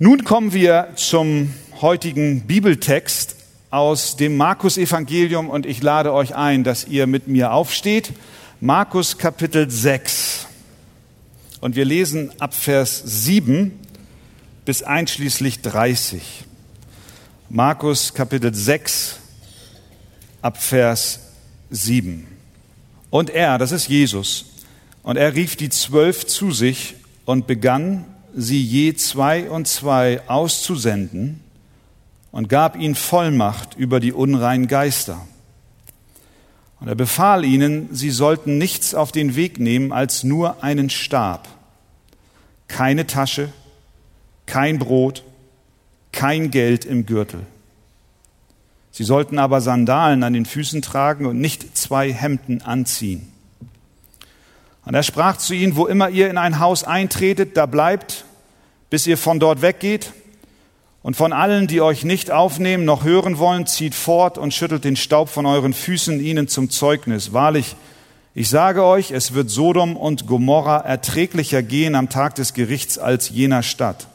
Nun kommen wir zum heutigen Bibeltext aus dem Markus Evangelium und ich lade euch ein, dass ihr mit mir aufsteht. Markus Kapitel 6. Und wir lesen ab Vers 7 bis einschließlich 30. Markus Kapitel 6 ab Vers 7. Und er, das ist Jesus, und er rief die Zwölf zu sich und begann sie je zwei und zwei auszusenden und gab ihnen Vollmacht über die unreinen Geister. Und er befahl ihnen, sie sollten nichts auf den Weg nehmen als nur einen Stab, keine Tasche, kein Brot, kein Geld im Gürtel. Sie sollten aber Sandalen an den Füßen tragen und nicht zwei Hemden anziehen. Und er sprach zu ihnen, wo immer ihr in ein Haus eintretet, da bleibt, bis ihr von dort weggeht. Und von allen, die euch nicht aufnehmen noch hören wollen, zieht fort und schüttelt den Staub von euren Füßen ihnen zum Zeugnis. Wahrlich, ich sage euch, es wird Sodom und Gomorra erträglicher gehen am Tag des Gerichts als jener Stadt.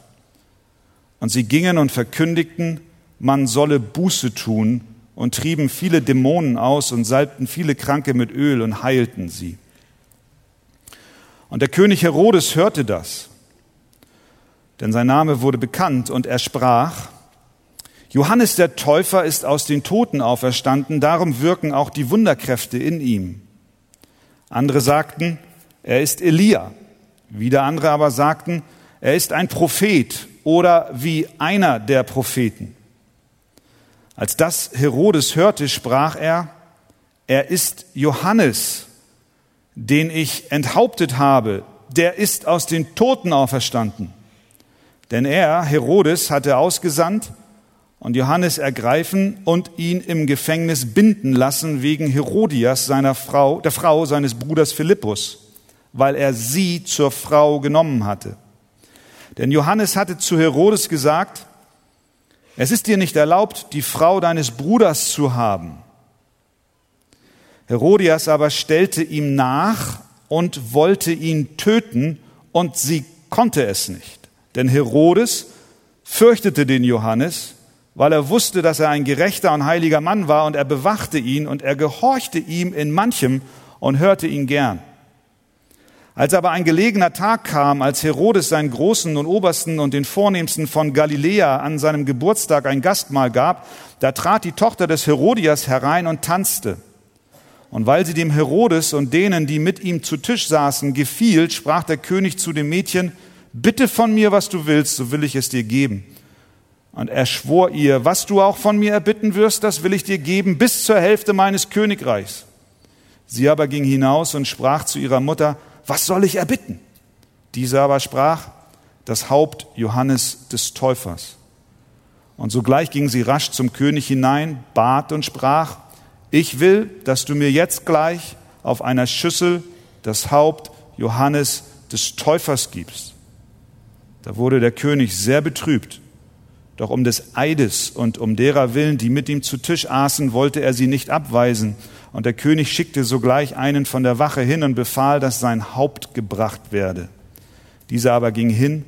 Und sie gingen und verkündigten, man solle Buße tun und trieben viele Dämonen aus und salbten viele Kranke mit Öl und heilten sie. Und der König Herodes hörte das, denn sein Name wurde bekannt und er sprach, Johannes der Täufer ist aus den Toten auferstanden, darum wirken auch die Wunderkräfte in ihm. Andere sagten, er ist Elia. Wieder andere aber sagten, er ist ein Prophet oder wie einer der Propheten. Als das Herodes hörte, sprach er, er ist Johannes, den ich enthauptet habe, der ist aus den Toten auferstanden. Denn er, Herodes, hatte ausgesandt und Johannes ergreifen und ihn im Gefängnis binden lassen wegen Herodias, seiner Frau, der Frau seines Bruders Philippus, weil er sie zur Frau genommen hatte. Denn Johannes hatte zu Herodes gesagt, es ist dir nicht erlaubt, die Frau deines Bruders zu haben. Herodias aber stellte ihm nach und wollte ihn töten, und sie konnte es nicht. Denn Herodes fürchtete den Johannes, weil er wusste, dass er ein gerechter und heiliger Mann war, und er bewachte ihn, und er gehorchte ihm in manchem und hörte ihn gern. Als aber ein gelegener Tag kam, als Herodes seinen Großen und Obersten und den Vornehmsten von Galiläa an seinem Geburtstag ein Gastmahl gab, da trat die Tochter des Herodias herein und tanzte. Und weil sie dem Herodes und denen, die mit ihm zu Tisch saßen, gefiel, sprach der König zu dem Mädchen, bitte von mir, was du willst, so will ich es dir geben. Und er schwor ihr, was du auch von mir erbitten wirst, das will ich dir geben, bis zur Hälfte meines Königreichs. Sie aber ging hinaus und sprach zu ihrer Mutter, was soll ich erbitten? Diese aber sprach, das Haupt Johannes des Täufers. Und sogleich ging sie rasch zum König hinein, bat und sprach, ich will, dass du mir jetzt gleich auf einer Schüssel das Haupt Johannes des Täufers gibst. Da wurde der König sehr betrübt. Doch um des Eides und um derer willen, die mit ihm zu Tisch aßen, wollte er sie nicht abweisen. Und der König schickte sogleich einen von der Wache hin und befahl, dass sein Haupt gebracht werde. Dieser aber ging hin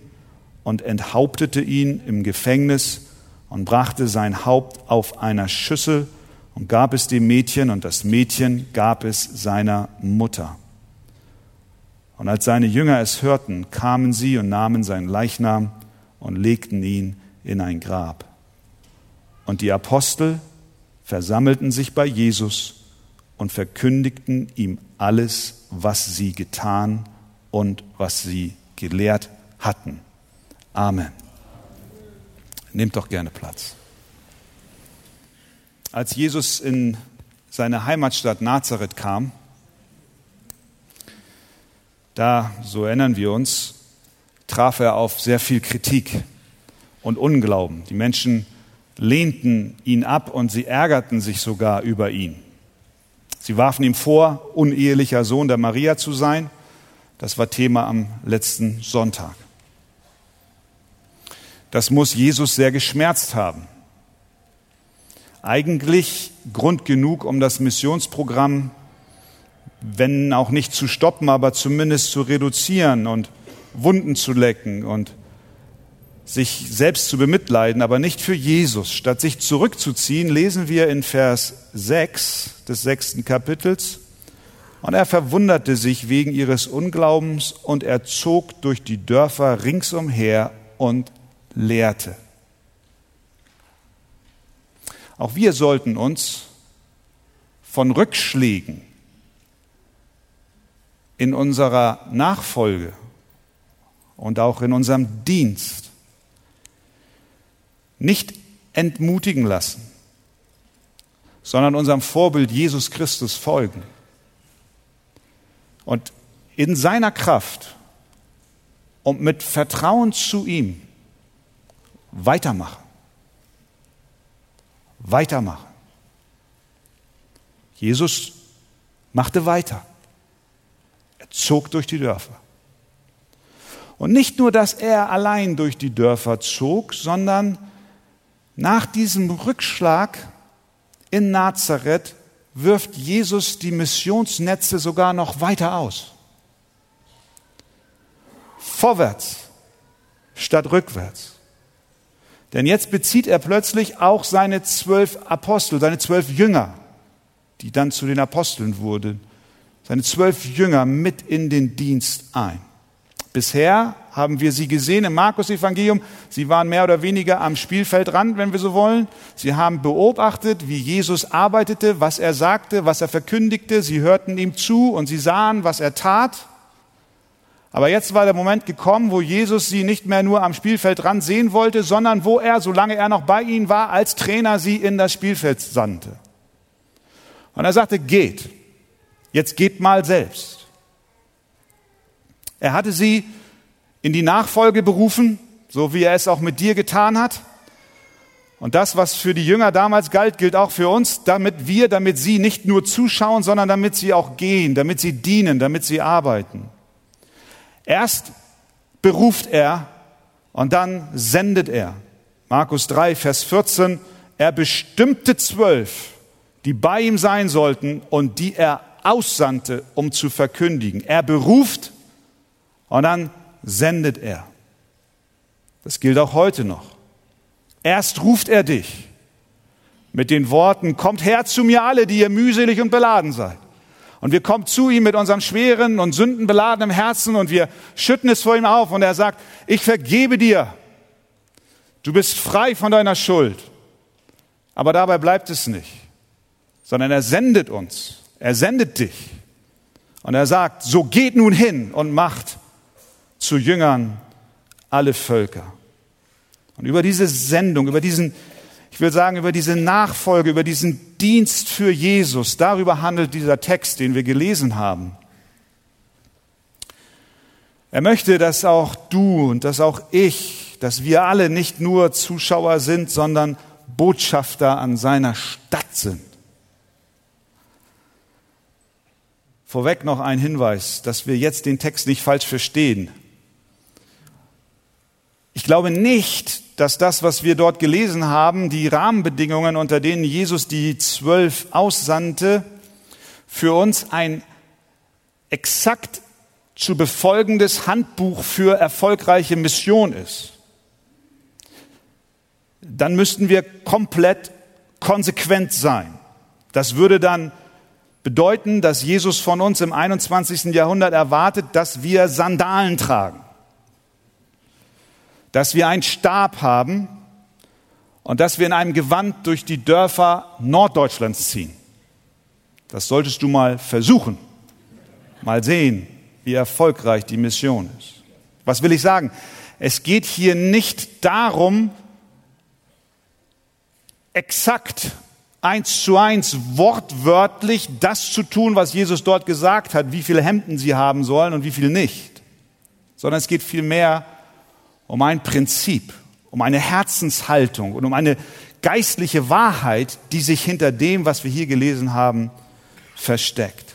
und enthauptete ihn im Gefängnis und brachte sein Haupt auf einer Schüssel und gab es dem Mädchen und das Mädchen gab es seiner Mutter. Und als seine Jünger es hörten, kamen sie und nahmen seinen Leichnam und legten ihn in ein Grab. Und die Apostel versammelten sich bei Jesus und verkündigten ihm alles, was sie getan und was sie gelehrt hatten. Amen. Nehmt doch gerne Platz. Als Jesus in seine Heimatstadt Nazareth kam, da, so erinnern wir uns, traf er auf sehr viel Kritik und Unglauben. Die Menschen lehnten ihn ab und sie ärgerten sich sogar über ihn. Sie warfen ihm vor, unehelicher Sohn der Maria zu sein. Das war Thema am letzten Sonntag. Das muss Jesus sehr geschmerzt haben eigentlich Grund genug, um das Missionsprogramm, wenn auch nicht zu stoppen, aber zumindest zu reduzieren und Wunden zu lecken und sich selbst zu bemitleiden, aber nicht für Jesus. Statt sich zurückzuziehen, lesen wir in Vers 6 des sechsten Kapitels, und er verwunderte sich wegen ihres Unglaubens und er zog durch die Dörfer ringsumher und lehrte. Auch wir sollten uns von Rückschlägen in unserer Nachfolge und auch in unserem Dienst nicht entmutigen lassen, sondern unserem Vorbild Jesus Christus folgen und in seiner Kraft und mit Vertrauen zu ihm weitermachen. Weitermachen. Jesus machte weiter. Er zog durch die Dörfer. Und nicht nur, dass er allein durch die Dörfer zog, sondern nach diesem Rückschlag in Nazareth wirft Jesus die Missionsnetze sogar noch weiter aus. Vorwärts statt rückwärts. Denn jetzt bezieht er plötzlich auch seine zwölf Apostel, seine zwölf Jünger, die dann zu den Aposteln wurden, seine zwölf Jünger mit in den Dienst ein. Bisher haben wir sie gesehen im Markus-Evangelium. Sie waren mehr oder weniger am Spielfeldrand, wenn wir so wollen. Sie haben beobachtet, wie Jesus arbeitete, was er sagte, was er verkündigte. Sie hörten ihm zu und sie sahen, was er tat. Aber jetzt war der Moment gekommen, wo Jesus sie nicht mehr nur am Spielfeldrand sehen wollte, sondern wo er, solange er noch bei ihnen war, als Trainer sie in das Spielfeld sandte. Und er sagte, geht. Jetzt geht mal selbst. Er hatte sie in die Nachfolge berufen, so wie er es auch mit dir getan hat. Und das, was für die Jünger damals galt, gilt auch für uns, damit wir, damit sie nicht nur zuschauen, sondern damit sie auch gehen, damit sie dienen, damit sie arbeiten. Erst beruft er und dann sendet er. Markus 3, Vers 14, er bestimmte zwölf, die bei ihm sein sollten und die er aussandte, um zu verkündigen. Er beruft und dann sendet er. Das gilt auch heute noch. Erst ruft er dich mit den Worten, kommt her zu mir alle, die ihr mühselig und beladen seid. Und wir kommen zu ihm mit unserem schweren und sündenbeladenen Herzen und wir schütten es vor ihm auf und er sagt, ich vergebe dir. Du bist frei von deiner Schuld. Aber dabei bleibt es nicht, sondern er sendet uns. Er sendet dich. Und er sagt, so geht nun hin und macht zu Jüngern alle Völker. Und über diese Sendung, über diesen, ich will sagen, über diese Nachfolge, über diesen Dienst für Jesus, darüber handelt dieser Text, den wir gelesen haben. Er möchte, dass auch du und dass auch ich, dass wir alle nicht nur Zuschauer sind, sondern Botschafter an seiner Stadt sind. Vorweg noch ein Hinweis, dass wir jetzt den Text nicht falsch verstehen. Ich glaube nicht, dass das, was wir dort gelesen haben, die Rahmenbedingungen, unter denen Jesus die zwölf aussandte, für uns ein exakt zu befolgendes Handbuch für erfolgreiche Mission ist. Dann müssten wir komplett konsequent sein. Das würde dann bedeuten, dass Jesus von uns im 21. Jahrhundert erwartet, dass wir Sandalen tragen dass wir einen Stab haben und dass wir in einem Gewand durch die Dörfer Norddeutschlands ziehen. Das solltest du mal versuchen. Mal sehen, wie erfolgreich die Mission ist. Was will ich sagen? Es geht hier nicht darum, exakt eins zu eins wortwörtlich das zu tun, was Jesus dort gesagt hat, wie viele Hemden sie haben sollen und wie viel nicht, sondern es geht vielmehr um ein Prinzip, um eine Herzenshaltung und um eine geistliche Wahrheit, die sich hinter dem, was wir hier gelesen haben, versteckt.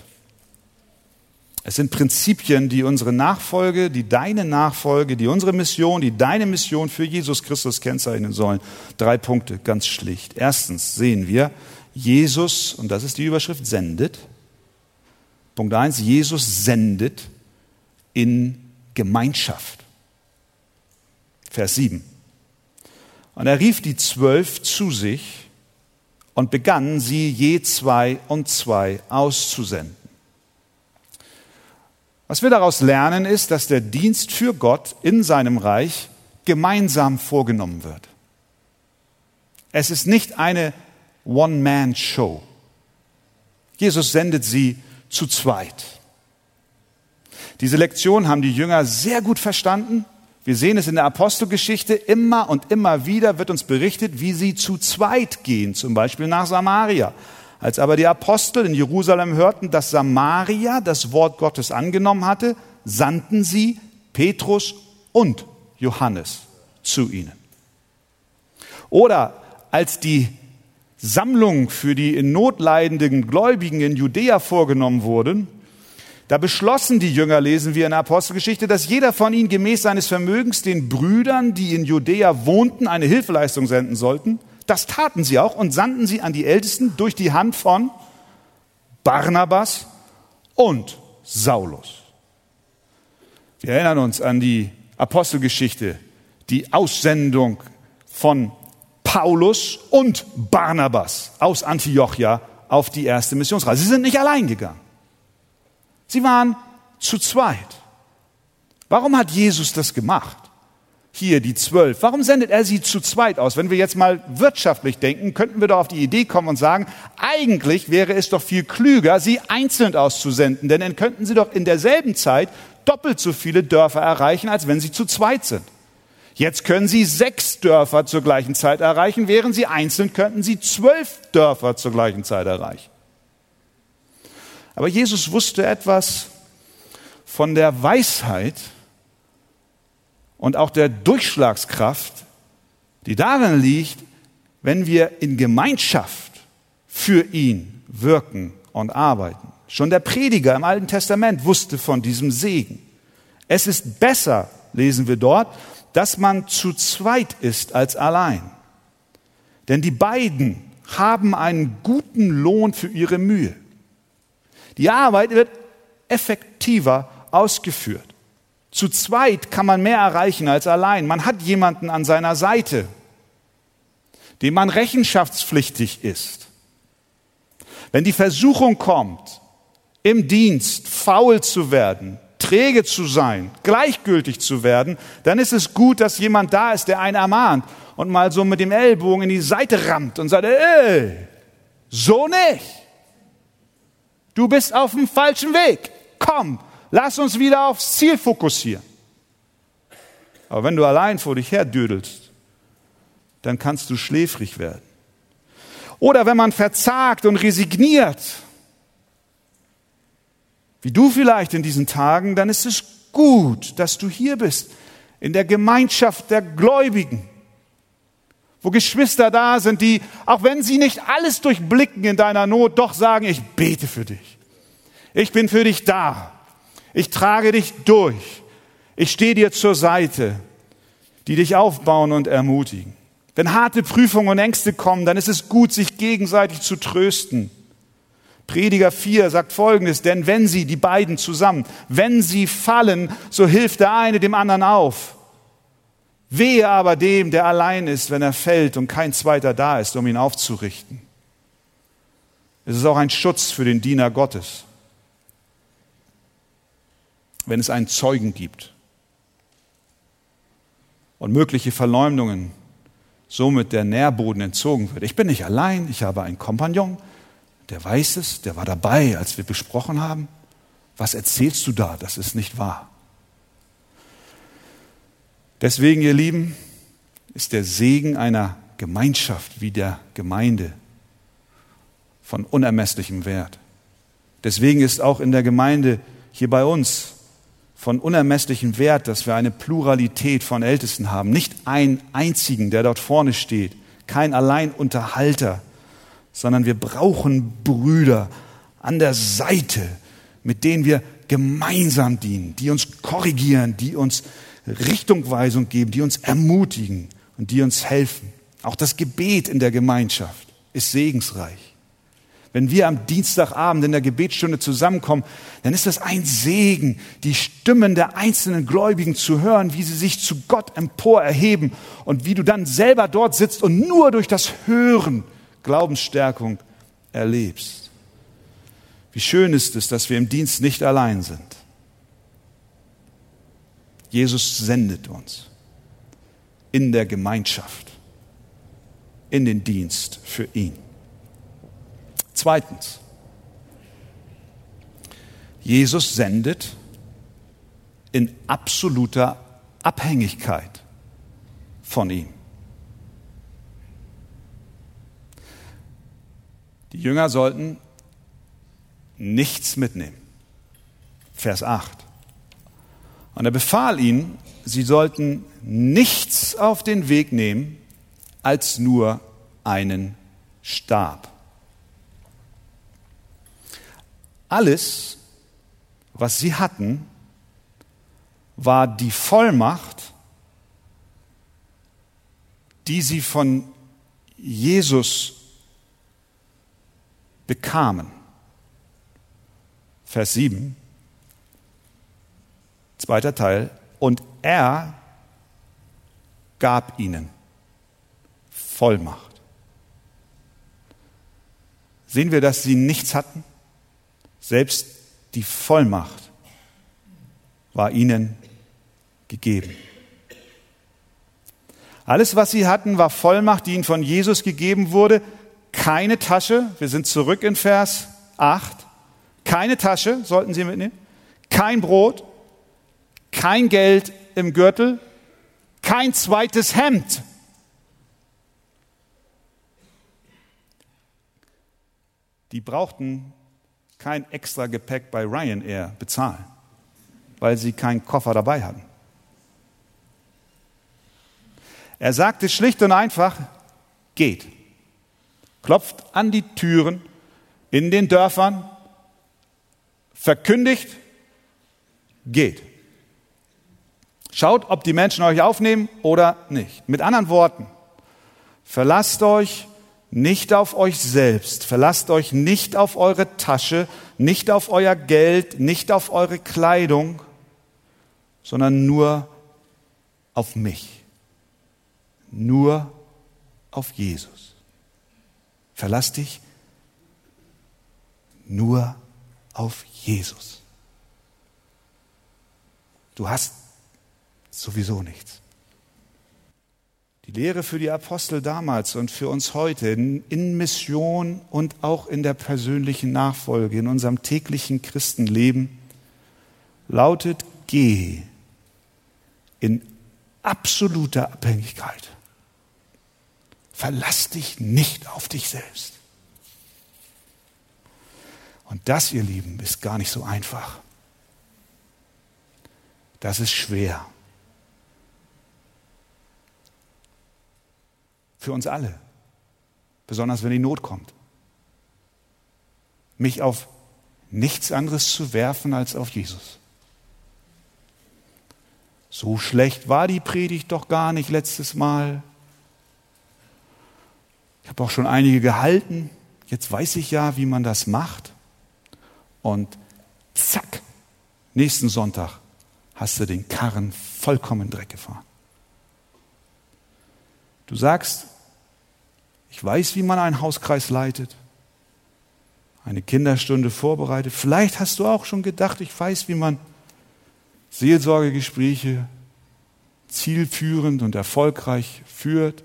Es sind Prinzipien, die unsere Nachfolge, die deine Nachfolge, die unsere Mission, die deine Mission für Jesus Christus kennzeichnen sollen. Drei Punkte, ganz schlicht. Erstens sehen wir, Jesus, und das ist die Überschrift, sendet. Punkt eins, Jesus sendet in Gemeinschaft. Vers 7. Und er rief die zwölf zu sich und begann sie je zwei und zwei auszusenden. Was wir daraus lernen, ist, dass der Dienst für Gott in seinem Reich gemeinsam vorgenommen wird. Es ist nicht eine One-Man-Show. Jesus sendet sie zu zweit. Diese Lektion haben die Jünger sehr gut verstanden. Wir sehen es in der Apostelgeschichte. Immer und immer wieder wird uns berichtet, wie sie zu zweit gehen, zum Beispiel nach Samaria. Als aber die Apostel in Jerusalem hörten, dass Samaria das Wort Gottes angenommen hatte, sandten sie Petrus und Johannes zu ihnen. Oder als die Sammlung für die in Not leidenden Gläubigen in Judäa vorgenommen wurden, da beschlossen die Jünger, lesen wir in der Apostelgeschichte, dass jeder von ihnen gemäß seines Vermögens den Brüdern, die in Judäa wohnten, eine Hilfeleistung senden sollten. Das taten sie auch und sandten sie an die Ältesten durch die Hand von Barnabas und Saulus. Wir erinnern uns an die Apostelgeschichte, die Aussendung von Paulus und Barnabas aus Antiochia auf die erste Missionsreise. Sie sind nicht allein gegangen. Sie waren zu zweit. Warum hat Jesus das gemacht? hier die zwölf. Warum sendet er sie zu zweit aus? Wenn wir jetzt mal wirtschaftlich denken, könnten wir doch auf die Idee kommen und sagen, eigentlich wäre es doch viel klüger, sie einzeln auszusenden, denn dann könnten sie doch in derselben Zeit doppelt so viele Dörfer erreichen, als wenn sie zu zweit sind. Jetzt können sie sechs Dörfer zur gleichen Zeit erreichen, während sie einzeln könnten sie zwölf Dörfer zur gleichen Zeit erreichen. Aber Jesus wusste etwas von der Weisheit, und auch der Durchschlagskraft, die darin liegt, wenn wir in Gemeinschaft für ihn wirken und arbeiten. Schon der Prediger im Alten Testament wusste von diesem Segen. Es ist besser, lesen wir dort, dass man zu zweit ist als allein. Denn die beiden haben einen guten Lohn für ihre Mühe. Die Arbeit wird effektiver ausgeführt. Zu zweit kann man mehr erreichen als allein. Man hat jemanden an seiner Seite, dem man rechenschaftspflichtig ist. Wenn die Versuchung kommt, im Dienst faul zu werden, träge zu sein, gleichgültig zu werden, dann ist es gut, dass jemand da ist, der einen ermahnt und mal so mit dem Ellbogen in die Seite rammt und sagt, ey, so nicht. Du bist auf dem falschen Weg. Komm, Lass uns wieder aufs Ziel fokussieren. Aber wenn du allein vor dich her düdelst, dann kannst du schläfrig werden. Oder wenn man verzagt und resigniert, wie du vielleicht in diesen Tagen, dann ist es gut, dass du hier bist, in der Gemeinschaft der Gläubigen, wo Geschwister da sind, die, auch wenn sie nicht alles durchblicken in deiner Not, doch sagen, ich bete für dich. Ich bin für dich da. Ich trage dich durch. Ich stehe dir zur Seite, die dich aufbauen und ermutigen. Wenn harte Prüfungen und Ängste kommen, dann ist es gut, sich gegenseitig zu trösten. Prediger 4 sagt Folgendes, denn wenn sie, die beiden zusammen, wenn sie fallen, so hilft der eine dem anderen auf. Wehe aber dem, der allein ist, wenn er fällt und kein zweiter da ist, um ihn aufzurichten. Es ist auch ein Schutz für den Diener Gottes wenn es einen Zeugen gibt und mögliche Verleumdungen somit der Nährboden entzogen wird. Ich bin nicht allein, ich habe einen Kompagnon, der weiß es, der war dabei, als wir besprochen haben. Was erzählst du da? Das ist nicht wahr. Deswegen, ihr Lieben, ist der Segen einer Gemeinschaft wie der Gemeinde von unermesslichem Wert. Deswegen ist auch in der Gemeinde hier bei uns von unermesslichem Wert, dass wir eine Pluralität von Ältesten haben. Nicht einen einzigen, der dort vorne steht, kein Alleinunterhalter, sondern wir brauchen Brüder an der Seite, mit denen wir gemeinsam dienen, die uns korrigieren, die uns Richtungweisung geben, die uns ermutigen und die uns helfen. Auch das Gebet in der Gemeinschaft ist segensreich. Wenn wir am Dienstagabend in der Gebetsstunde zusammenkommen, dann ist das ein Segen, die Stimmen der einzelnen Gläubigen zu hören, wie sie sich zu Gott empor erheben und wie du dann selber dort sitzt und nur durch das Hören Glaubensstärkung erlebst. Wie schön ist es, dass wir im Dienst nicht allein sind. Jesus sendet uns in der Gemeinschaft, in den Dienst für ihn. Zweitens, Jesus sendet in absoluter Abhängigkeit von ihm. Die Jünger sollten nichts mitnehmen. Vers 8. Und er befahl ihnen, sie sollten nichts auf den Weg nehmen als nur einen Stab. Alles, was sie hatten, war die Vollmacht, die sie von Jesus bekamen. Vers 7, zweiter Teil, und er gab ihnen Vollmacht. Sehen wir, dass sie nichts hatten? Selbst die Vollmacht war ihnen gegeben. Alles, was sie hatten, war Vollmacht, die ihnen von Jesus gegeben wurde. Keine Tasche, wir sind zurück in Vers 8. Keine Tasche sollten sie mitnehmen. Kein Brot, kein Geld im Gürtel, kein zweites Hemd. Die brauchten kein extra Gepäck bei Ryanair bezahlen, weil sie keinen Koffer dabei hatten. Er sagte schlicht und einfach, geht. Klopft an die Türen in den Dörfern, verkündigt, geht. Schaut, ob die Menschen euch aufnehmen oder nicht. Mit anderen Worten, verlasst euch nicht auf euch selbst, verlasst euch nicht auf eure Tasche, nicht auf euer Geld, nicht auf eure Kleidung, sondern nur auf mich, nur auf Jesus. Verlass dich nur auf Jesus. Du hast sowieso nichts. Die Lehre für die Apostel damals und für uns heute in Mission und auch in der persönlichen Nachfolge, in unserem täglichen Christenleben, lautet, geh in absoluter Abhängigkeit. Verlass dich nicht auf dich selbst. Und das, ihr Lieben, ist gar nicht so einfach. Das ist schwer. Für uns alle. Besonders wenn die Not kommt. Mich auf nichts anderes zu werfen als auf Jesus. So schlecht war die Predigt doch gar nicht letztes Mal. Ich habe auch schon einige gehalten. Jetzt weiß ich ja, wie man das macht. Und zack, nächsten Sonntag hast du den Karren vollkommen Dreck gefahren. Du sagst, ich weiß, wie man einen Hauskreis leitet, eine Kinderstunde vorbereitet. Vielleicht hast du auch schon gedacht, ich weiß, wie man Seelsorgegespräche zielführend und erfolgreich führt,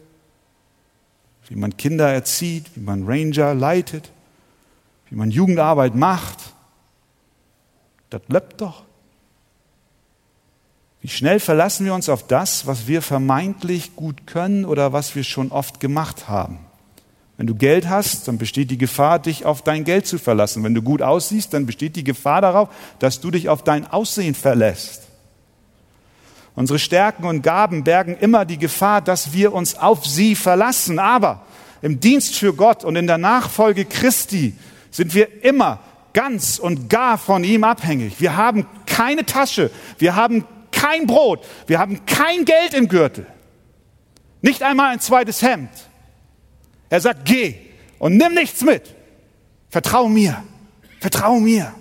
wie man Kinder erzieht, wie man Ranger leitet, wie man Jugendarbeit macht. Das läuft doch. Wie schnell verlassen wir uns auf das, was wir vermeintlich gut können oder was wir schon oft gemacht haben? Wenn du Geld hast, dann besteht die Gefahr, dich auf dein Geld zu verlassen. Wenn du gut aussiehst, dann besteht die Gefahr darauf, dass du dich auf dein Aussehen verlässt. Unsere Stärken und Gaben bergen immer die Gefahr, dass wir uns auf sie verlassen. Aber im Dienst für Gott und in der Nachfolge Christi sind wir immer ganz und gar von ihm abhängig. Wir haben keine Tasche, wir haben kein Brot, wir haben kein Geld im Gürtel, nicht einmal ein zweites Hemd. Er sagt, geh und nimm nichts mit. Vertrau mir. Vertrau mir.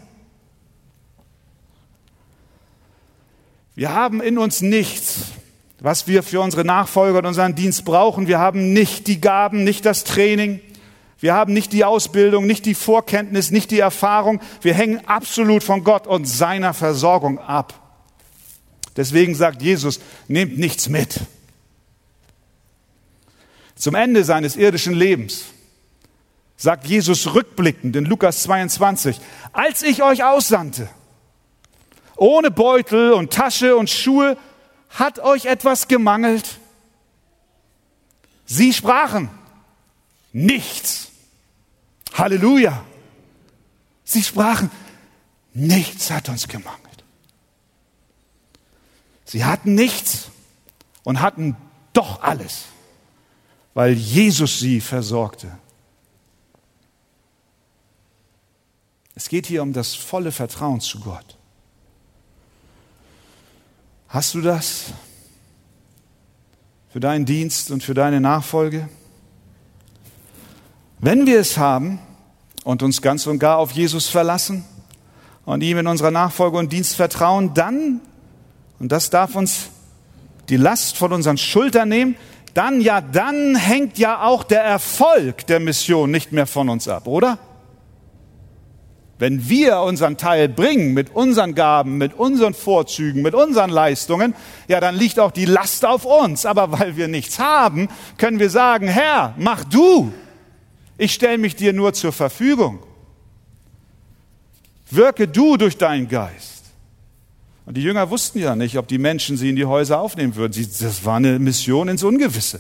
Wir haben in uns nichts, was wir für unsere Nachfolger und unseren Dienst brauchen. Wir haben nicht die Gaben, nicht das Training. Wir haben nicht die Ausbildung, nicht die Vorkenntnis, nicht die Erfahrung. Wir hängen absolut von Gott und seiner Versorgung ab. Deswegen sagt Jesus, nehmt nichts mit. Zum Ende seines irdischen Lebens sagt Jesus rückblickend in Lukas 22, als ich euch aussandte, ohne Beutel und Tasche und Schuhe, hat euch etwas gemangelt? Sie sprachen, nichts. Halleluja. Sie sprachen, nichts hat uns gemangelt. Sie hatten nichts und hatten doch alles, weil Jesus sie versorgte. Es geht hier um das volle Vertrauen zu Gott. Hast du das für deinen Dienst und für deine Nachfolge? Wenn wir es haben und uns ganz und gar auf Jesus verlassen und ihm in unserer Nachfolge und Dienst vertrauen, dann, und das darf uns die Last von unseren Schultern nehmen, dann ja, dann hängt ja auch der Erfolg der Mission nicht mehr von uns ab, oder? Wenn wir unseren Teil bringen mit unseren Gaben, mit unseren Vorzügen, mit unseren Leistungen, ja, dann liegt auch die Last auf uns. Aber weil wir nichts haben, können wir sagen, Herr, mach du. Ich stelle mich dir nur zur Verfügung. Wirke du durch deinen Geist. Und die Jünger wussten ja nicht, ob die Menschen sie in die Häuser aufnehmen würden. Sie, das war eine Mission ins Ungewisse.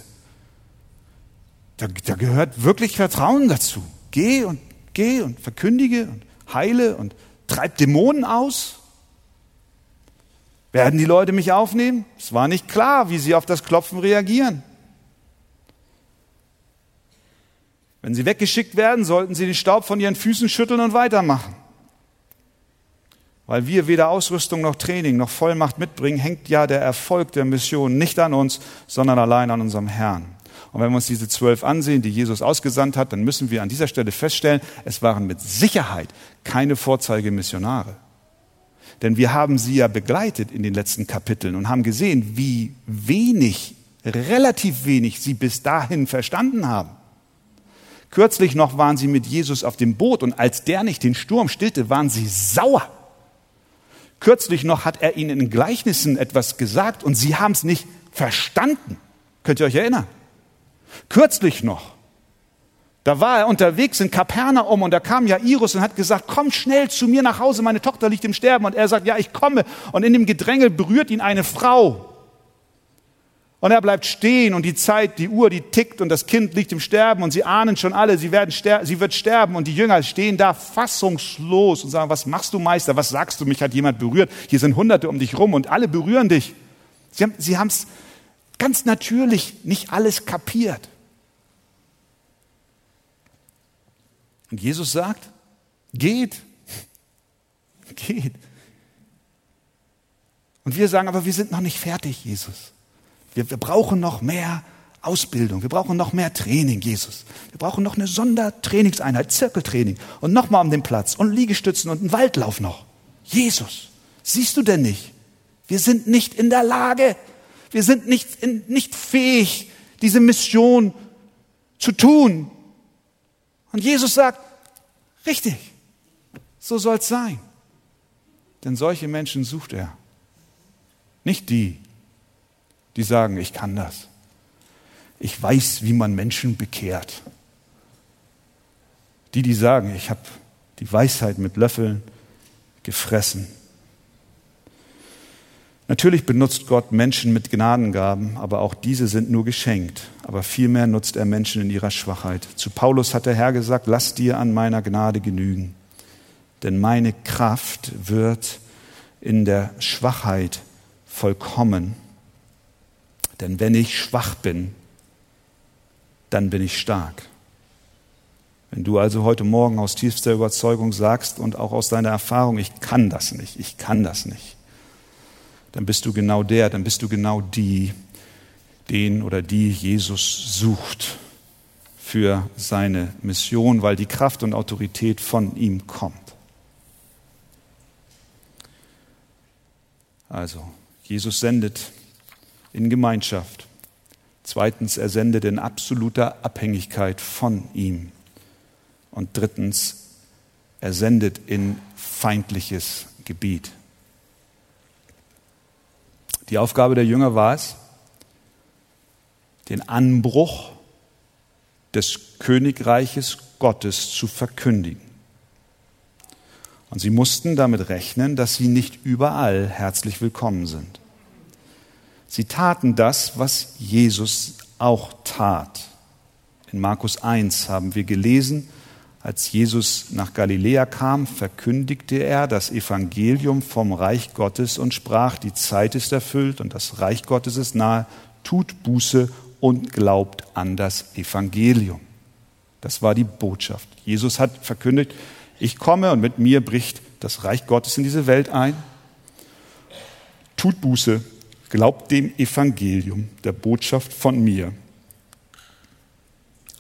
Da, da gehört wirklich Vertrauen dazu. Geh und geh und verkündige und heile und treib Dämonen aus? Werden die Leute mich aufnehmen? Es war nicht klar, wie sie auf das Klopfen reagieren. Wenn sie weggeschickt werden, sollten sie den Staub von ihren Füßen schütteln und weitermachen. Weil wir weder Ausrüstung noch Training noch Vollmacht mitbringen, hängt ja der Erfolg der Mission nicht an uns, sondern allein an unserem Herrn. Und wenn wir uns diese zwölf ansehen, die Jesus ausgesandt hat, dann müssen wir an dieser Stelle feststellen, es waren mit Sicherheit keine Vorzeigemissionare. Denn wir haben sie ja begleitet in den letzten Kapiteln und haben gesehen, wie wenig, relativ wenig sie bis dahin verstanden haben. Kürzlich noch waren sie mit Jesus auf dem Boot und als der nicht den Sturm stillte, waren sie sauer. Kürzlich noch hat er ihnen in Gleichnissen etwas gesagt und sie haben es nicht verstanden. Könnt ihr euch erinnern? Kürzlich noch, da war er unterwegs in Kapernaum und da kam Jairus und hat gesagt, komm schnell zu mir nach Hause, meine Tochter liegt im Sterben. Und er sagt, ja, ich komme. Und in dem Gedrängel berührt ihn eine Frau. Und er bleibt stehen und die Zeit, die Uhr, die tickt und das Kind liegt im Sterben und sie ahnen schon alle, sie, werden ster sie wird sterben und die Jünger stehen da fassungslos und sagen, was machst du Meister, was sagst du, mich hat jemand berührt, hier sind Hunderte um dich rum und alle berühren dich. Sie haben es ganz natürlich nicht alles kapiert. Und Jesus sagt, geht, geht. Und wir sagen, aber wir sind noch nicht fertig, Jesus. Wir, wir brauchen noch mehr Ausbildung, wir brauchen noch mehr Training, Jesus. Wir brauchen noch eine Sondertrainingseinheit, Zirkeltraining und nochmal um den Platz und Liegestützen und einen Waldlauf noch. Jesus, siehst du denn nicht? Wir sind nicht in der Lage, wir sind nicht, in, nicht fähig, diese Mission zu tun. Und Jesus sagt, richtig, so soll es sein. Denn solche Menschen sucht er. Nicht die, die sagen, ich kann das. Ich weiß, wie man Menschen bekehrt. Die, die sagen, ich habe die Weisheit mit Löffeln gefressen. Natürlich benutzt Gott Menschen mit Gnadengaben, aber auch diese sind nur geschenkt. Aber vielmehr nutzt er Menschen in ihrer Schwachheit. Zu Paulus hat der Herr gesagt, lass dir an meiner Gnade genügen. Denn meine Kraft wird in der Schwachheit vollkommen. Denn wenn ich schwach bin, dann bin ich stark. Wenn du also heute Morgen aus tiefster Überzeugung sagst und auch aus deiner Erfahrung, ich kann das nicht, ich kann das nicht, dann bist du genau der, dann bist du genau die, den oder die Jesus sucht für seine Mission, weil die Kraft und Autorität von ihm kommt. Also, Jesus sendet in Gemeinschaft. Zweitens, er sendet in absoluter Abhängigkeit von ihm. Und drittens, er sendet in feindliches Gebiet. Die Aufgabe der Jünger war es, den Anbruch des Königreiches Gottes zu verkündigen. Und sie mussten damit rechnen, dass sie nicht überall herzlich willkommen sind. Sie taten das, was Jesus auch tat. In Markus 1 haben wir gelesen, als Jesus nach Galiläa kam, verkündigte er das Evangelium vom Reich Gottes und sprach, die Zeit ist erfüllt und das Reich Gottes ist nahe, tut Buße und glaubt an das Evangelium. Das war die Botschaft. Jesus hat verkündigt, ich komme und mit mir bricht das Reich Gottes in diese Welt ein. Tut Buße, glaubt dem Evangelium, der Botschaft von mir.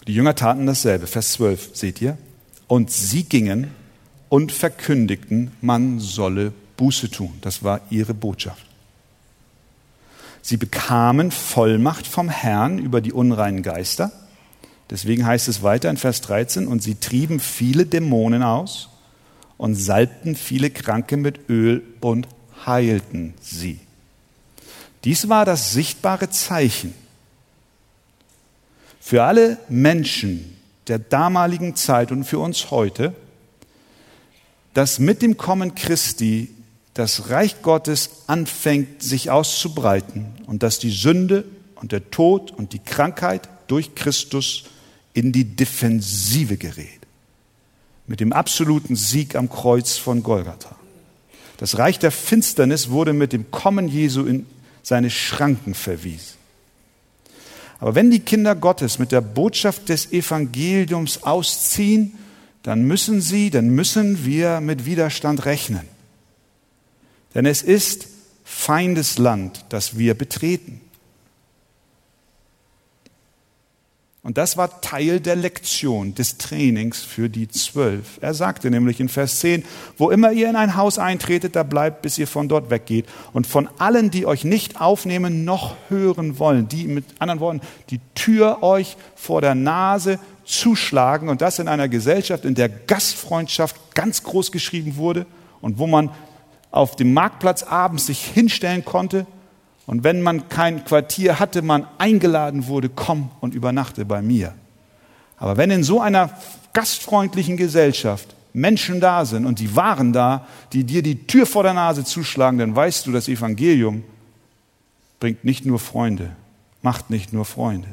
Die Jünger taten dasselbe. Vers 12, seht ihr? Und sie gingen und verkündigten, man solle Buße tun. Das war ihre Botschaft. Sie bekamen Vollmacht vom Herrn über die unreinen Geister. Deswegen heißt es weiter in Vers 13, und sie trieben viele Dämonen aus und salbten viele Kranke mit Öl und heilten sie. Dies war das sichtbare Zeichen für alle Menschen, der damaligen Zeit und für uns heute, dass mit dem Kommen Christi das Reich Gottes anfängt sich auszubreiten und dass die Sünde und der Tod und die Krankheit durch Christus in die Defensive gerät. Mit dem absoluten Sieg am Kreuz von Golgatha. Das Reich der Finsternis wurde mit dem Kommen Jesu in seine Schranken verwiesen. Aber wenn die Kinder Gottes mit der Botschaft des Evangeliums ausziehen, dann müssen sie, dann müssen wir mit Widerstand rechnen. Denn es ist Feindesland, das wir betreten. Und das war Teil der Lektion, des Trainings für die Zwölf. Er sagte nämlich in Vers 10, wo immer ihr in ein Haus eintretet, da bleibt, bis ihr von dort weggeht. Und von allen, die euch nicht aufnehmen, noch hören wollen, die mit anderen Worten die Tür euch vor der Nase zuschlagen. Und das in einer Gesellschaft, in der Gastfreundschaft ganz groß geschrieben wurde und wo man auf dem Marktplatz abends sich hinstellen konnte und wenn man kein Quartier hatte, man eingeladen wurde, komm und übernachte bei mir. Aber wenn in so einer gastfreundlichen Gesellschaft Menschen da sind und die waren da, die dir die Tür vor der Nase zuschlagen, dann weißt du, das Evangelium bringt nicht nur Freunde, macht nicht nur Freunde.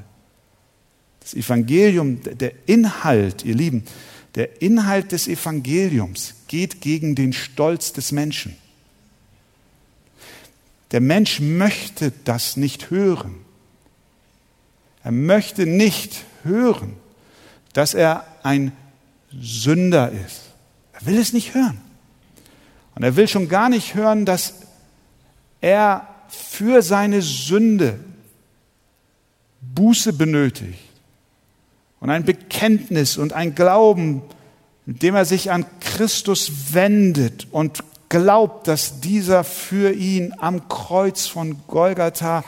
Das Evangelium, der Inhalt, ihr Lieben, der Inhalt des Evangeliums geht gegen den Stolz des Menschen. Der Mensch möchte das nicht hören. Er möchte nicht hören, dass er ein Sünder ist. Er will es nicht hören. Und er will schon gar nicht hören, dass er für seine Sünde Buße benötigt und ein Bekenntnis und ein Glauben, mit dem er sich an Christus wendet und glaubt, dass dieser für ihn am Kreuz von Golgatha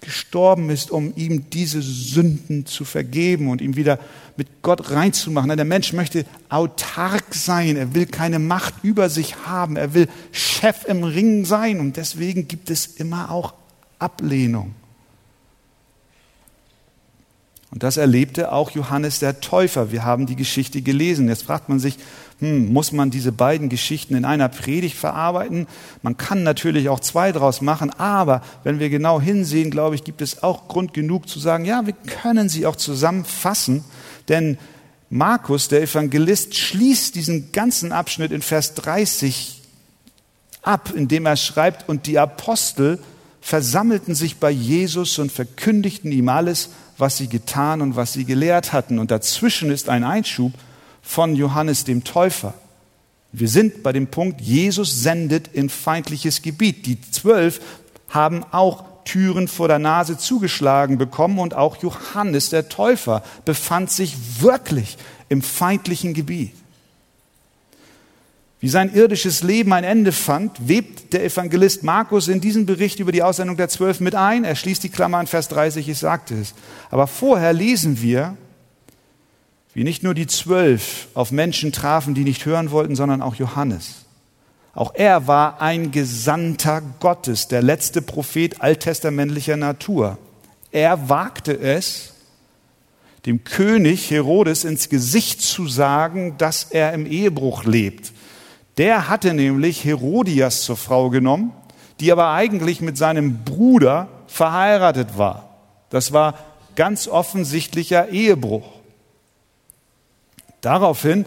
gestorben ist, um ihm diese Sünden zu vergeben und ihm wieder mit Gott reinzumachen. Der Mensch möchte autark sein, er will keine Macht über sich haben, er will Chef im Ring sein und deswegen gibt es immer auch Ablehnung. Und das erlebte auch Johannes der Täufer. Wir haben die Geschichte gelesen. Jetzt fragt man sich, hm, muss man diese beiden Geschichten in einer Predigt verarbeiten? Man kann natürlich auch zwei draus machen, aber wenn wir genau hinsehen, glaube ich, gibt es auch Grund genug zu sagen, ja, wir können sie auch zusammenfassen, denn Markus, der Evangelist, schließt diesen ganzen Abschnitt in Vers 30 ab, indem er schreibt, und die Apostel versammelten sich bei Jesus und verkündigten ihm alles, was sie getan und was sie gelehrt hatten. Und dazwischen ist ein Einschub von Johannes dem Täufer. Wir sind bei dem Punkt, Jesus sendet in feindliches Gebiet. Die zwölf haben auch Türen vor der Nase zugeschlagen bekommen und auch Johannes der Täufer befand sich wirklich im feindlichen Gebiet. Wie sein irdisches Leben ein Ende fand, webt der Evangelist Markus in diesen Bericht über die Aussendung der Zwölf mit ein. Er schließt die Klammer an Vers 30, ich sagte es. Aber vorher lesen wir, wie nicht nur die Zwölf auf Menschen trafen, die nicht hören wollten, sondern auch Johannes. Auch er war ein Gesandter Gottes, der letzte Prophet alttestamentlicher Natur. Er wagte es, dem König Herodes ins Gesicht zu sagen, dass er im Ehebruch lebt. Der hatte nämlich Herodias zur Frau genommen, die aber eigentlich mit seinem Bruder verheiratet war. Das war ganz offensichtlicher Ehebruch. Daraufhin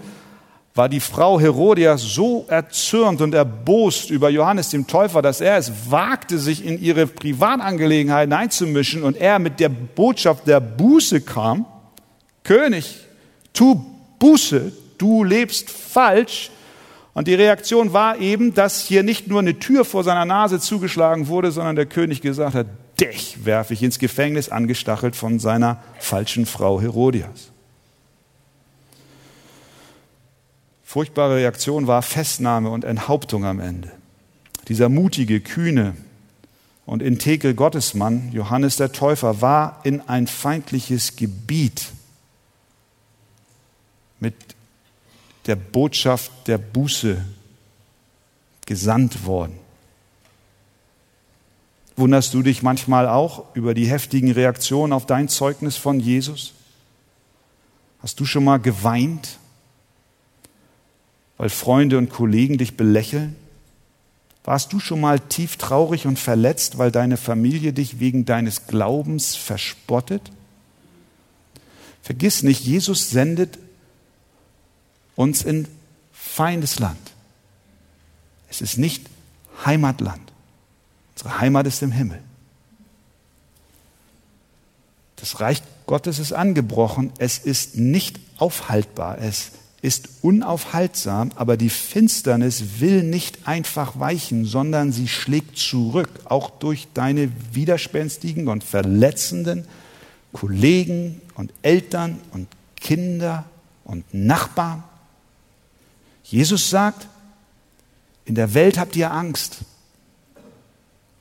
war die Frau Herodias so erzürnt und erbost über Johannes dem Täufer, dass er es wagte, sich in ihre Privatangelegenheiten einzumischen und er mit der Botschaft der Buße kam. König, tu Buße, du lebst falsch. Und die Reaktion war eben, dass hier nicht nur eine Tür vor seiner Nase zugeschlagen wurde, sondern der König gesagt hat, dich werfe ich ins Gefängnis, angestachelt von seiner falschen Frau Herodias. Furchtbare Reaktion war Festnahme und Enthauptung am Ende. Dieser mutige, kühne und integre Gottesmann, Johannes der Täufer, war in ein feindliches Gebiet mit der Botschaft der Buße gesandt worden. Wunderst du dich manchmal auch über die heftigen Reaktionen auf dein Zeugnis von Jesus? Hast du schon mal geweint weil Freunde und Kollegen dich belächeln? Warst du schon mal tief traurig und verletzt, weil deine Familie dich wegen deines Glaubens verspottet? Vergiss nicht, Jesus sendet uns in Feindesland. Es ist nicht Heimatland. Unsere Heimat ist im Himmel. Das Reich Gottes ist angebrochen. Es ist nicht aufhaltbar. Es ist unaufhaltsam, aber die Finsternis will nicht einfach weichen, sondern sie schlägt zurück, auch durch deine widerspenstigen und verletzenden Kollegen und Eltern und Kinder und Nachbarn. Jesus sagt, in der Welt habt ihr Angst,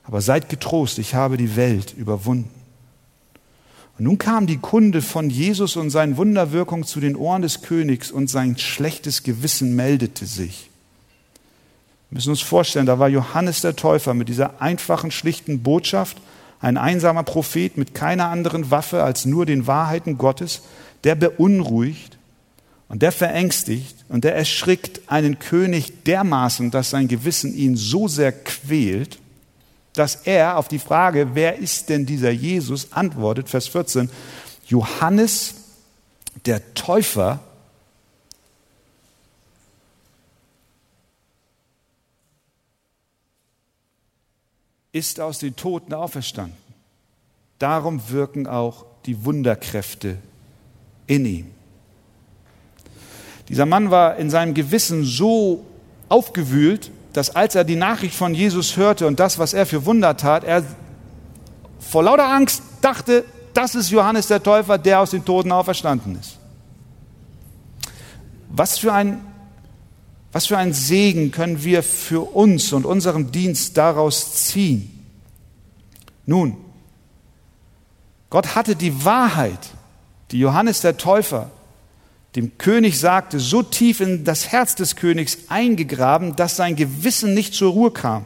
aber seid getrost, ich habe die Welt überwunden. Und nun kam die Kunde von Jesus und seinen Wunderwirkung zu den Ohren des Königs und sein schlechtes Gewissen meldete sich. Wir müssen uns vorstellen, da war Johannes der Täufer mit dieser einfachen, schlichten Botschaft, ein einsamer Prophet mit keiner anderen Waffe als nur den Wahrheiten Gottes, der beunruhigt und der verängstigt und der erschrickt einen König dermaßen, dass sein Gewissen ihn so sehr quält, dass er auf die Frage, wer ist denn dieser Jesus, antwortet, Vers 14, Johannes der Täufer ist aus den Toten auferstanden. Darum wirken auch die Wunderkräfte in ihm. Dieser Mann war in seinem Gewissen so aufgewühlt, dass als er die Nachricht von Jesus hörte und das, was er für Wunder tat, er vor lauter Angst dachte, das ist Johannes der Täufer, der aus den Toten auferstanden ist. Was für ein, was für ein Segen können wir für uns und unseren Dienst daraus ziehen? Nun, Gott hatte die Wahrheit, die Johannes der Täufer dem König sagte, so tief in das Herz des Königs eingegraben, dass sein Gewissen nicht zur Ruhe kam.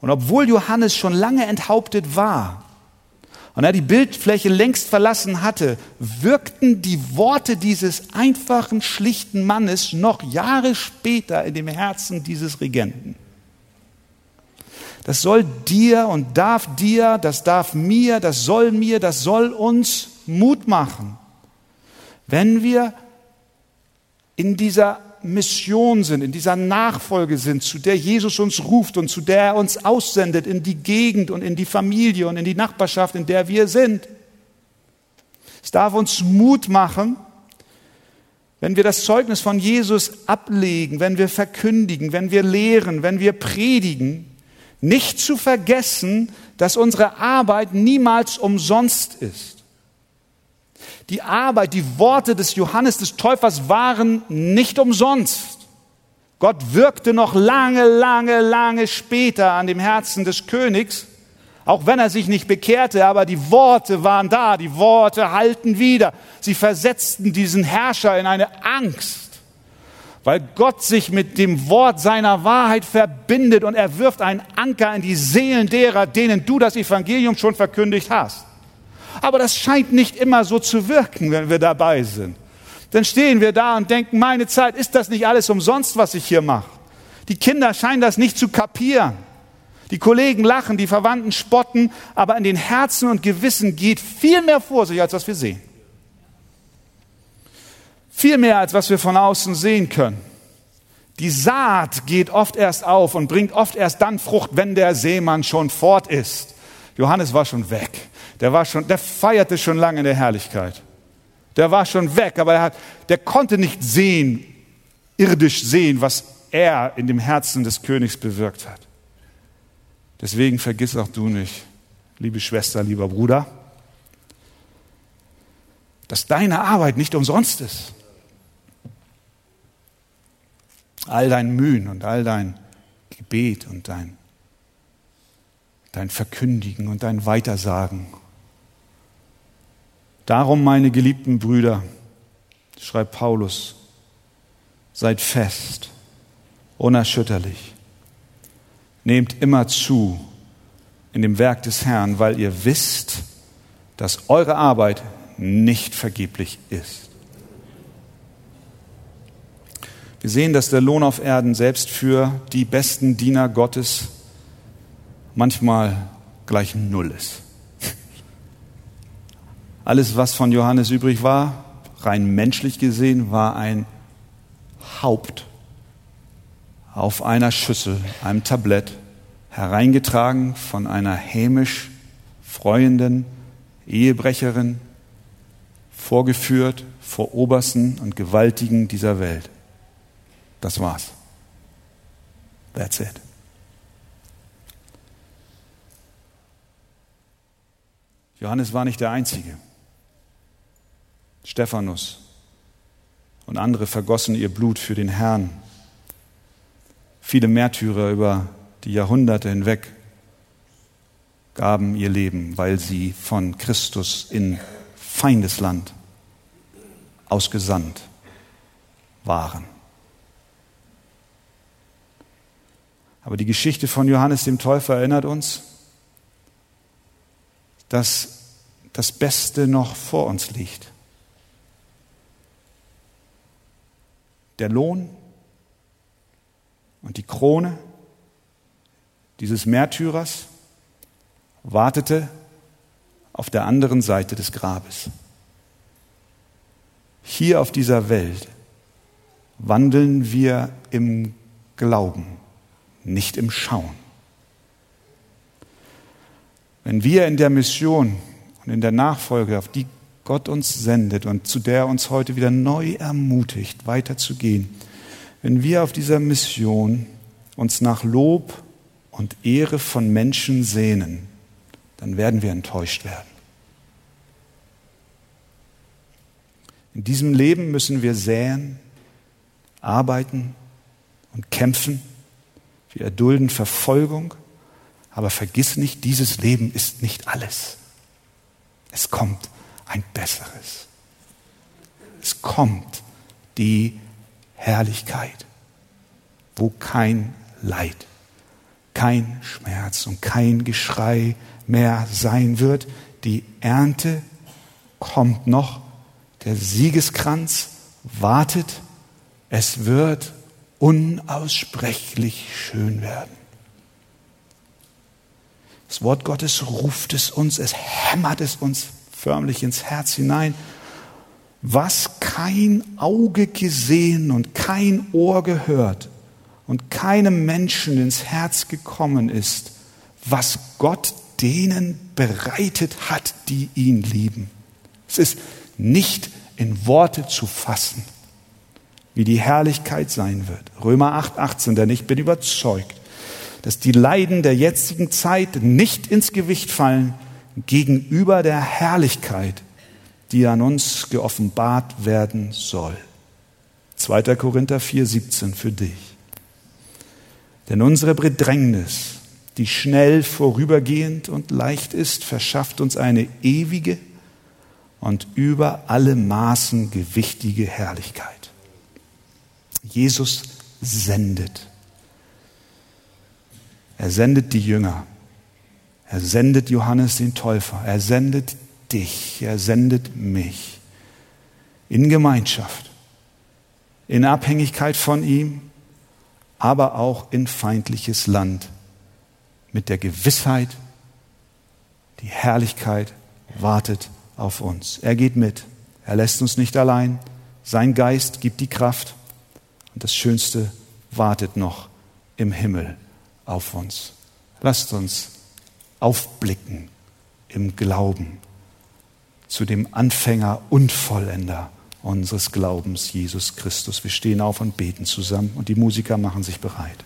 Und obwohl Johannes schon lange enthauptet war und er die Bildfläche längst verlassen hatte, wirkten die Worte dieses einfachen, schlichten Mannes noch Jahre später in dem Herzen dieses Regenten. Das soll dir und darf dir, das darf mir, das soll mir, das soll uns Mut machen, wenn wir in dieser Mission sind, in dieser Nachfolge sind, zu der Jesus uns ruft und zu der er uns aussendet in die Gegend und in die Familie und in die Nachbarschaft, in der wir sind. Es darf uns Mut machen, wenn wir das Zeugnis von Jesus ablegen, wenn wir verkündigen, wenn wir lehren, wenn wir predigen, Nicht zu vergessen, dass unsere Arbeit niemals umsonst ist. Die Arbeit, die Worte des Johannes des Täufers waren nicht umsonst. Gott wirkte noch lange, lange, lange später an dem Herzen des Königs, auch wenn er sich nicht bekehrte, aber die Worte waren da, die Worte halten wieder. Sie versetzten diesen Herrscher in eine Angst weil Gott sich mit dem Wort seiner Wahrheit verbindet und er wirft einen Anker in die Seelen derer, denen du das Evangelium schon verkündigt hast. Aber das scheint nicht immer so zu wirken, wenn wir dabei sind. Dann stehen wir da und denken, meine Zeit, ist das nicht alles umsonst, was ich hier mache? Die Kinder scheinen das nicht zu kapieren. Die Kollegen lachen, die Verwandten spotten, aber in den Herzen und Gewissen geht viel mehr vor sich, als was wir sehen. Viel mehr, als was wir von außen sehen können. Die Saat geht oft erst auf und bringt oft erst dann Frucht, wenn der Seemann schon fort ist. Johannes war schon weg. Der war schon, der feierte schon lange in der Herrlichkeit. Der war schon weg, aber er hat, der konnte nicht sehen, irdisch sehen, was er in dem Herzen des Königs bewirkt hat. Deswegen vergiss auch du nicht, liebe Schwester, lieber Bruder, dass deine Arbeit nicht umsonst ist all dein Mühen und all dein Gebet und dein, dein Verkündigen und dein Weitersagen. Darum, meine geliebten Brüder, schreibt Paulus, seid fest, unerschütterlich, nehmt immer zu in dem Werk des Herrn, weil ihr wisst, dass eure Arbeit nicht vergeblich ist. Wir sehen, dass der Lohn auf Erden selbst für die besten Diener Gottes manchmal gleich Null ist. Alles, was von Johannes übrig war, rein menschlich gesehen, war ein Haupt auf einer Schüssel, einem Tablett, hereingetragen von einer hämisch freuenden Ehebrecherin, vorgeführt vor Obersten und Gewaltigen dieser Welt. Das war's. That's it. Johannes war nicht der Einzige. Stephanus und andere vergossen ihr Blut für den Herrn. Viele Märtyrer über die Jahrhunderte hinweg gaben ihr Leben, weil sie von Christus in Feindesland ausgesandt waren. Aber die Geschichte von Johannes dem Täufer erinnert uns, dass das Beste noch vor uns liegt. Der Lohn und die Krone dieses Märtyrers wartete auf der anderen Seite des Grabes. Hier auf dieser Welt wandeln wir im Glauben nicht im Schauen. Wenn wir in der Mission und in der Nachfolge, auf die Gott uns sendet und zu der uns heute wieder neu ermutigt, weiterzugehen, wenn wir auf dieser Mission uns nach Lob und Ehre von Menschen sehnen, dann werden wir enttäuscht werden. In diesem Leben müssen wir säen, arbeiten und kämpfen wir erdulden Verfolgung, aber vergiss nicht, dieses Leben ist nicht alles. Es kommt ein besseres. Es kommt die Herrlichkeit, wo kein Leid, kein Schmerz und kein Geschrei mehr sein wird. Die Ernte kommt noch, der Siegeskranz wartet, es wird unaussprechlich schön werden. Das Wort Gottes ruft es uns, es hämmert es uns förmlich ins Herz hinein. Was kein Auge gesehen und kein Ohr gehört und keinem Menschen ins Herz gekommen ist, was Gott denen bereitet hat, die ihn lieben. Es ist nicht in Worte zu fassen wie die Herrlichkeit sein wird. Römer 8, 18, denn ich bin überzeugt, dass die Leiden der jetzigen Zeit nicht ins Gewicht fallen gegenüber der Herrlichkeit, die an uns geoffenbart werden soll. 2. Korinther 4, 17 für dich. Denn unsere Bedrängnis, die schnell vorübergehend und leicht ist, verschafft uns eine ewige und über alle Maßen gewichtige Herrlichkeit. Jesus sendet. Er sendet die Jünger. Er sendet Johannes den Täufer. Er sendet dich. Er sendet mich. In Gemeinschaft. In Abhängigkeit von ihm, aber auch in feindliches Land. Mit der Gewissheit, die Herrlichkeit wartet auf uns. Er geht mit. Er lässt uns nicht allein. Sein Geist gibt die Kraft. Und das Schönste wartet noch im Himmel auf uns. Lasst uns aufblicken im Glauben zu dem Anfänger und Vollender unseres Glaubens, Jesus Christus. Wir stehen auf und beten zusammen und die Musiker machen sich bereit.